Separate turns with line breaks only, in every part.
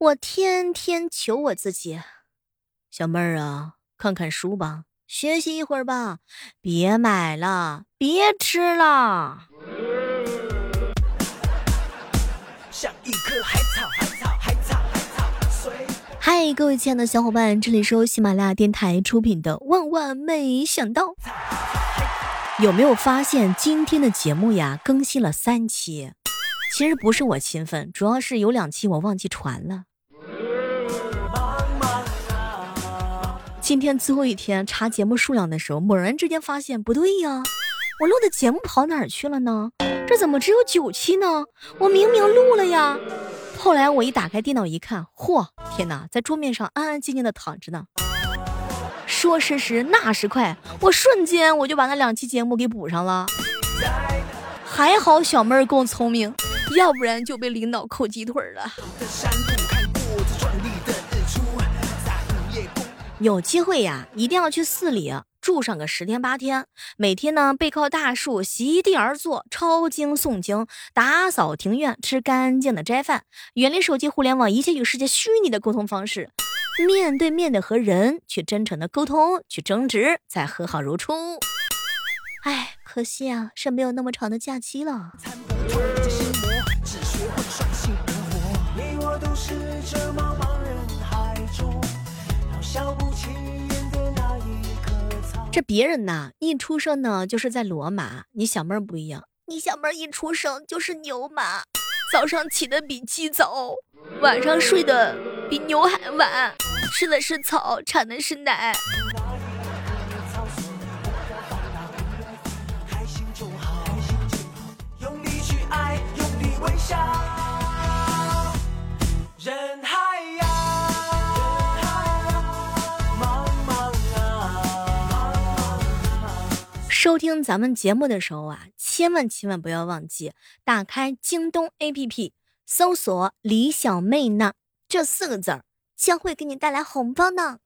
我天天求我自己，小妹儿啊，看看书吧，学习一会儿吧，别买了，别吃了。嗨，各位亲爱的小伙伴，这里是由喜马拉雅电台出品的《万万没想到》。有没有发现今天的节目呀？更新了三期，其实不是我勤奋，主要是有两期我忘记传了。今天最后一天查节目数量的时候，猛然之间发现不对呀，我录的节目跑哪儿去了呢？这怎么只有九期呢？我明明录了呀！后来我一打开电脑一看，嚯，天哪，在桌面上安安静静的躺着呢。说时迟，那时快，我瞬间我就把那两期节目给补上了。还好小妹儿够聪明，要不然就被领导扣鸡腿了。有机会呀，一定要去寺里住上个十天八天，每天呢背靠大树，席地而坐，抄经诵经，打扫庭院，吃干净的斋饭，远离手机、互联网一切与世界虚拟的沟通方式，面对面的和人去真诚的沟通，去争执，再和好如初。哎，可惜啊，是没有那么长的假期了。这别人呐，一出生呢就是在罗马，你小妹儿不一样，你小妹儿一出生就是牛马，早上起的比鸡早，晚上睡的比牛还晚，吃的是草，产的是奶。收听咱们节目的时候啊，千万千万不要忘记打开京东 APP，搜索“李小妹呢”这四个字儿，将会给你带来红包呢。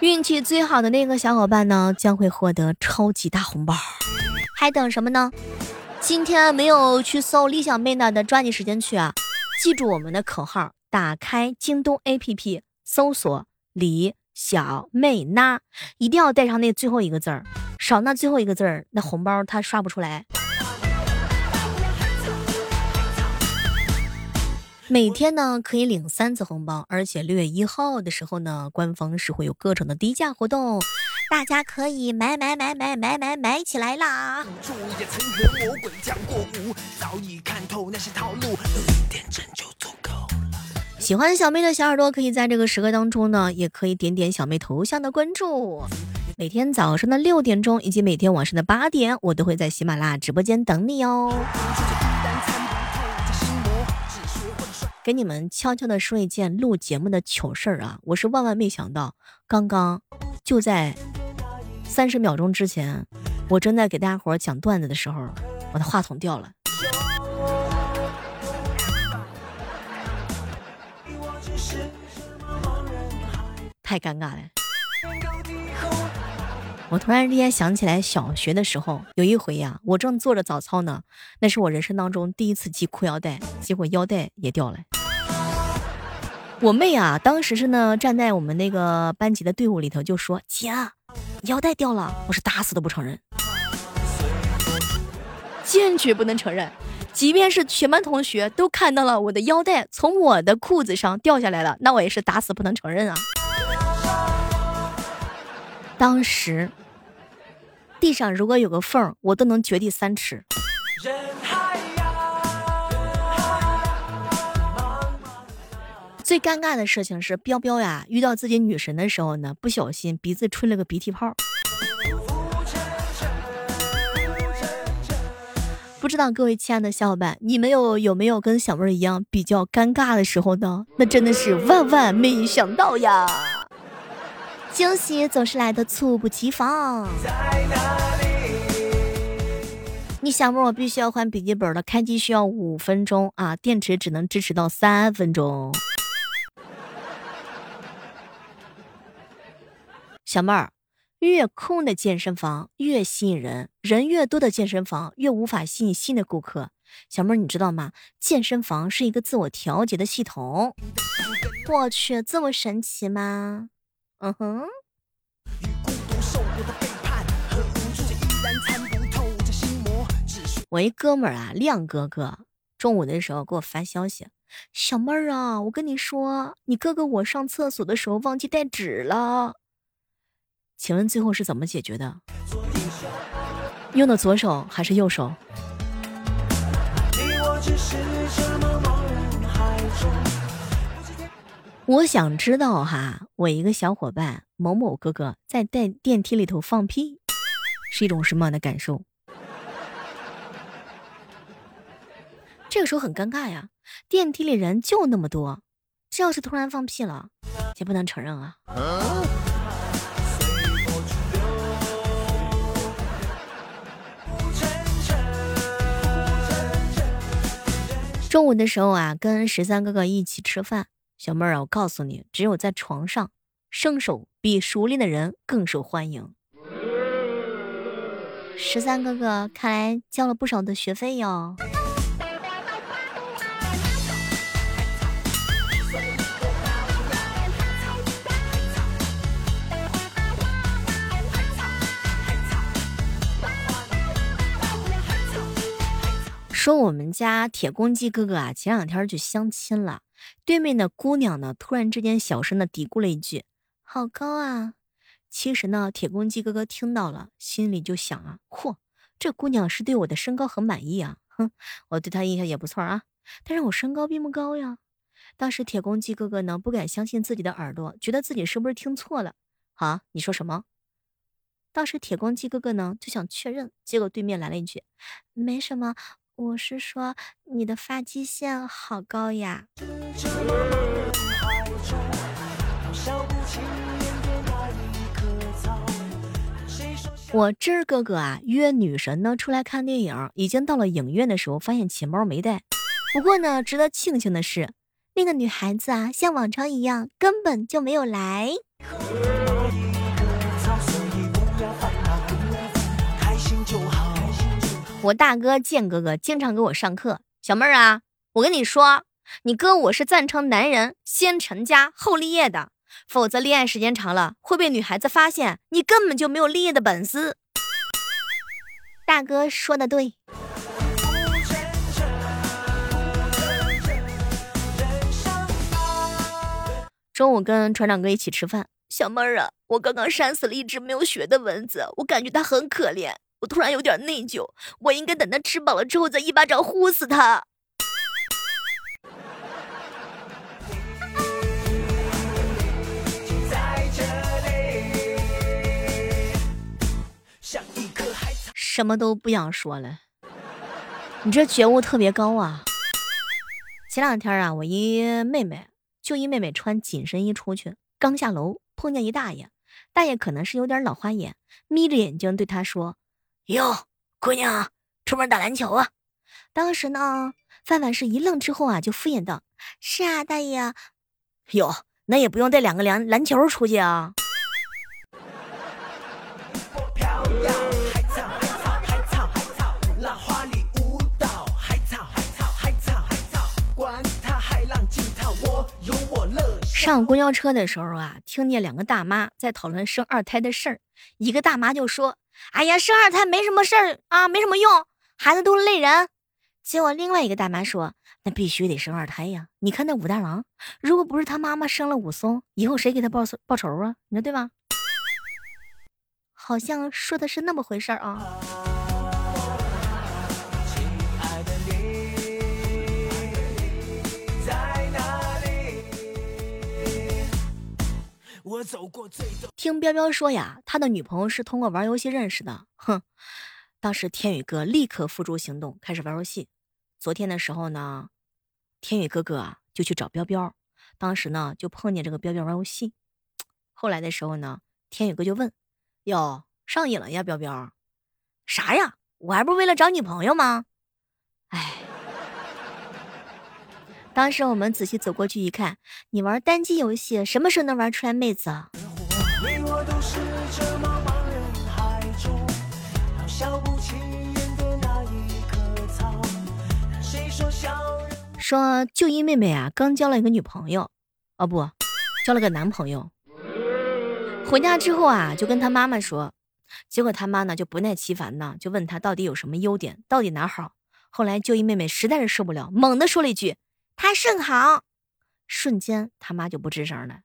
运气最好的那个小伙伴呢，将会获得超级大红包。还等什么呢？今天没有去搜“李小妹呢”的，抓紧时间去啊！记住我们的口号，打开京东 APP，搜索“李”。小妹呐，一定要带上那最后一个字儿，少那最后一个字儿，那红包它刷不出来。每天呢可以领三次红包，而且六月一号的时候呢，官方是会有各种的低价活动，大家可以买买买买买买买起来啦！喜欢小妹的小耳朵，可以在这个时刻当中呢，也可以点点小妹头像的关注。每天早上的六点钟，以及每天晚上的八点，我都会在喜马拉雅直播间等你哦。给你们悄悄的说一件录节目的糗事儿啊！我是万万没想到，刚刚就在三十秒钟之前，我正在给大家伙讲段子的时候，我的话筒掉了。太尴尬了！我突然之间想起来，小学的时候有一回呀，我正做着早操呢，那是我人生当中第一次系裤腰带，结果腰带也掉了。我妹啊，当时是呢站在我们那个班级的队伍里头，就说：“姐，腰带掉了。”我是打死都不承认，坚决不能承认。即便是全班同学都看到了我的腰带从我的裤子上掉下来了，那我也是打死不能承认啊。当时地上如果有个缝，我都能掘地三尺。最尴尬的事情是，彪彪呀遇到自己女神的时候呢，不小心鼻子吹了个鼻涕泡。不知道各位亲爱的小伙伴，你们有有没有跟小妹儿一样比较尴尬的时候呢？那真的是万万没想到呀！惊喜总是来的猝不及防。你小妹，我必须要换笔记本了，开机需要五分钟啊，电池只能支持到三分钟。小妹儿，越空的健身房越吸引人，人越多的健身房越无法吸引新的顾客。小妹儿，你知道吗？健身房是一个自我调节的系统。我去，这么神奇吗？嗯哼。我一哥们儿啊，亮哥哥，中午的时候给我发消息：“小妹儿啊，我跟你说，你哥哥我上厕所的时候忘记带纸了。”请问最后是怎么解决的？用的左手还是右手？我想知道哈，我一个小伙伴某某哥哥在电电梯里头放屁，是一种什么样的感受？这个时候很尴尬呀，电梯里人就那么多，这要是突然放屁了，也不能承认啊。中午的时候啊，跟十三哥哥一起吃饭，小妹儿啊，我告诉你，只有在床上，圣手比熟练的人更受欢迎。十三哥哥看来交了不少的学费哟。说我们家铁公鸡哥哥啊，前两天去相亲了。对面的姑娘呢，突然之间小声的嘀咕了一句：“好高啊！”其实呢，铁公鸡哥哥听到了，心里就想啊：“嚯，这姑娘是对我的身高很满意啊！哼，我对她印象也不错啊。但是我身高并不高呀。”当时铁公鸡哥哥呢，不敢相信自己的耳朵，觉得自己是不是听错了？啊，你说什么？当时铁公鸡哥哥呢，就想确认，结果对面来了一句：“没什么。”我是说，你的发际线好高呀！我芝儿哥哥啊，约女神呢出来看电影，已经到了影院的时候，发现钱包没带。不过呢，值得庆幸的是，那个女孩子啊，像往常一样，根本就没有来。我大哥建哥哥经常给我上课，小妹儿啊，我跟你说，你哥我是赞成男人先成家后立业的，否则恋爱时间长了会被女孩子发现你根本就没有立业的本事。大哥说的对。中午跟船长哥一起吃饭，小妹儿啊，我刚刚扇死了一只没有血的蚊子，我感觉它很可怜。我突然有点内疚，我应该等他吃饱了之后再一巴掌呼死他。什么都不想说了，你这觉悟特别高啊！前两天啊，我一妹妹，就一妹妹穿紧身衣出去，刚下楼碰见一大爷，大爷可能是有点老花眼，眯着眼睛对她说。哟，姑娘，出门打篮球啊？当时呢，范范是一愣之后啊，就敷衍道：“是啊，大爷。”哟，那也不用带两个篮篮球出去啊。上公交车的时候啊，听见两个大妈在讨论生二胎的事儿。一个大妈就说：“哎呀，生二胎没什么事儿啊，没什么用，孩子都累人。”结果另外一个大妈说：“那必须得生二胎呀！你看那武大郎，如果不是他妈妈生了武松，以后谁给他报报仇啊？你说对吧？”好像说的是那么回事啊。听彪彪说呀，他的女朋友是通过玩游戏认识的。哼，当时天宇哥立刻付诸行动，开始玩游戏。昨天的时候呢，天宇哥哥啊就去找彪彪，当时呢就碰见这个彪彪玩游戏。后来的时候呢，天宇哥就问：“哟，上瘾了呀，彪彪？啥呀？我还不是为了找女朋友吗？”哎。当时我们仔细走过去一看，你玩单机游戏，什么时候能玩出来妹子啊？说就一妹妹啊，刚交了一个女朋友，哦不，交了个男朋友。回家之后啊，就跟他妈妈说，结果他妈呢就不耐其烦呢，就问他到底有什么优点，到底哪好。后来就一妹妹实在是受不了，猛地说了一句：“他甚好。”瞬间他妈就不吱声了。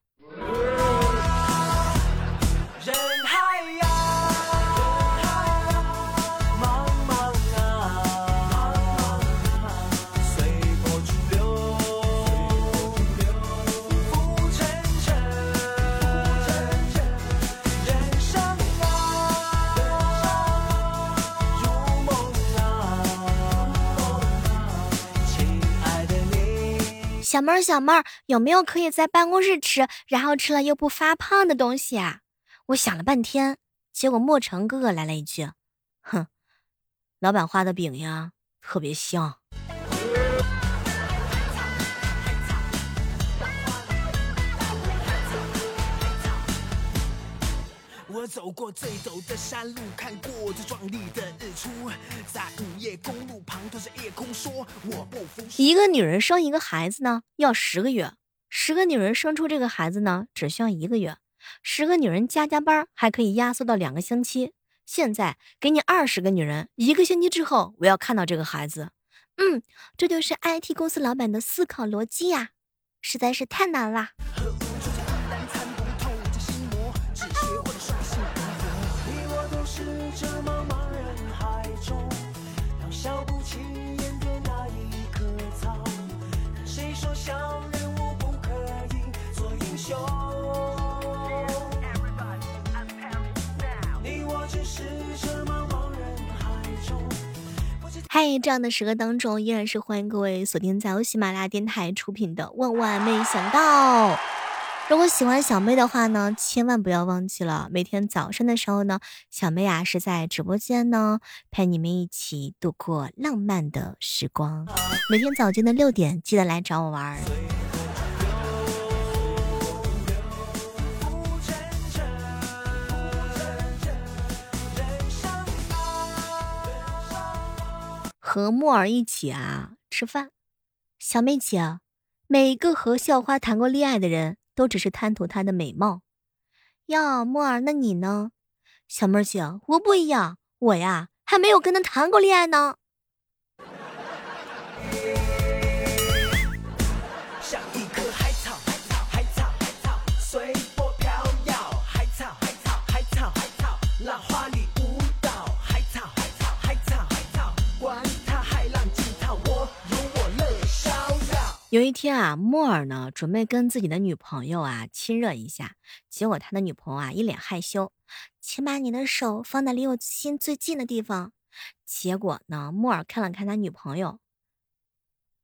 小妹儿，小妹儿，有没有可以在办公室吃，然后吃了又不发胖的东西啊？我想了半天，结果莫成哥哥来了一句：“哼，老板画的饼呀，特别香。”走过最陡的山路，看过最壮丽的日出，在午夜公路旁对着夜空说：“我不服。”一个女人生一个孩子呢，要十个月；十个女人生出这个孩子呢，只需要一个月；十个女人加加班还可以压缩到两个星期。现在给你二十个女人，一个星期之后我要看到这个孩子。嗯，这就是 IT 公司老板的思考逻辑呀，实在是太难啦。嗨，这样的时刻当中，依然是欢迎各位锁定在由喜马拉雅电台出品的《万万没想到》。如果喜欢小妹的话呢，千万不要忘记了，每天早上的时候呢，小妹啊是在直播间呢，陪你们一起度过浪漫的时光。每天早间的六点，记得来找我玩。和木儿一起啊吃饭，小妹姐，每个和校花谈过恋爱的人。都只是贪图她的美貌，哟，木儿，那你呢？小妹姐，我不一样，我呀还没有跟她谈过恋爱呢。有一天啊，莫尔呢准备跟自己的女朋友啊亲热一下，结果他的女朋友啊一脸害羞，请把你的手放在离我心最近的地方。结果呢，莫尔看了看他女朋友，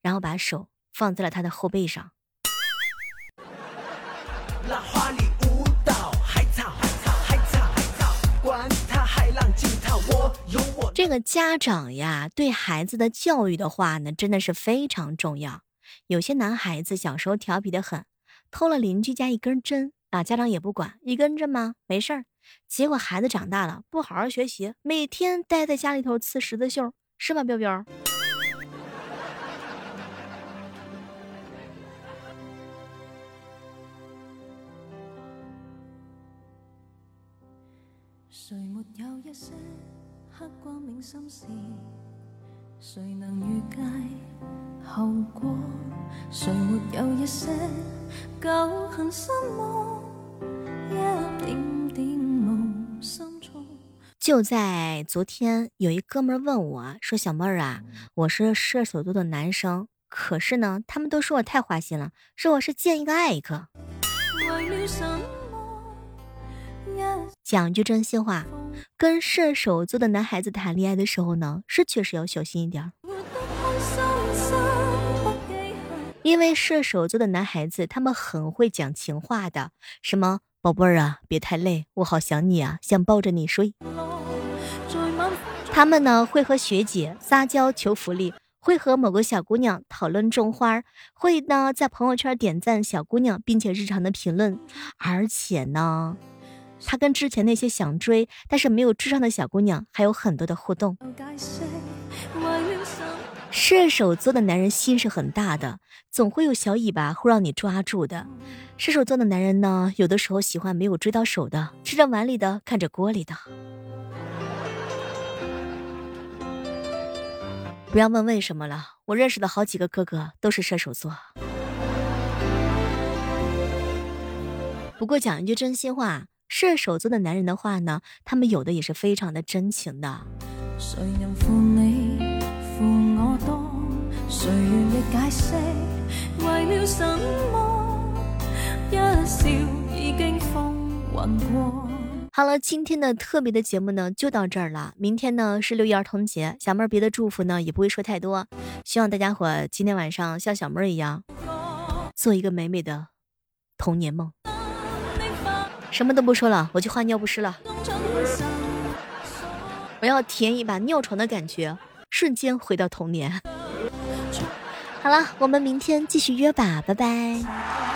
然后把手放在了他的后背上。这个家长呀，对孩子的教育的话呢，真的是非常重要。有些男孩子小时候调皮的很，偷了邻居家一根针啊，家长也不管，一根针吗？没事儿。结果孩子长大了，不好好学习，每天待在家里头刺十字绣，是吧，彪彪？谁没有一些刻光铭心事？谁能预计后果？谁没有一些旧恨心魔？一点点无心错。就在昨天，有一哥们问我说：“小妹儿啊，我是射手座的男生，可是呢，他们都说我太花心了，说我是见一个爱一个。”讲句真心话。跟射手座的男孩子谈恋爱的时候呢，是确实要小心一点，因为射手座的男孩子他们很会讲情话的，什么宝贝儿啊，别太累，我好想你啊，想抱着你睡。他们呢会和学姐撒娇求福利，会和某个小姑娘讨论种花，会呢在朋友圈点赞小姑娘，并且日常的评论，而且呢。他跟之前那些想追但是没有智商的小姑娘还有很多的互动。射手座的男人心是很大的，总会有小尾巴会让你抓住的。射手座的男人呢，有的时候喜欢没有追到手的，吃着碗里的，看着锅里的。不要问为什么了，我认识的好几个哥哥都是射手座。不过讲一句真心话，射手座的男人的话呢，他们有的也是非常的真情的。好了，今天的特别的节目呢就到这儿了。明天呢是六一儿童节，小妹儿别的祝福呢也不会说太多，希望大家伙今天晚上像小妹儿一样，做一个美美的童年梦。什么都不说了，我去换尿不湿了。我要体验一把尿床的感觉，瞬间回到童年。好了，我们明天继续约吧，拜拜。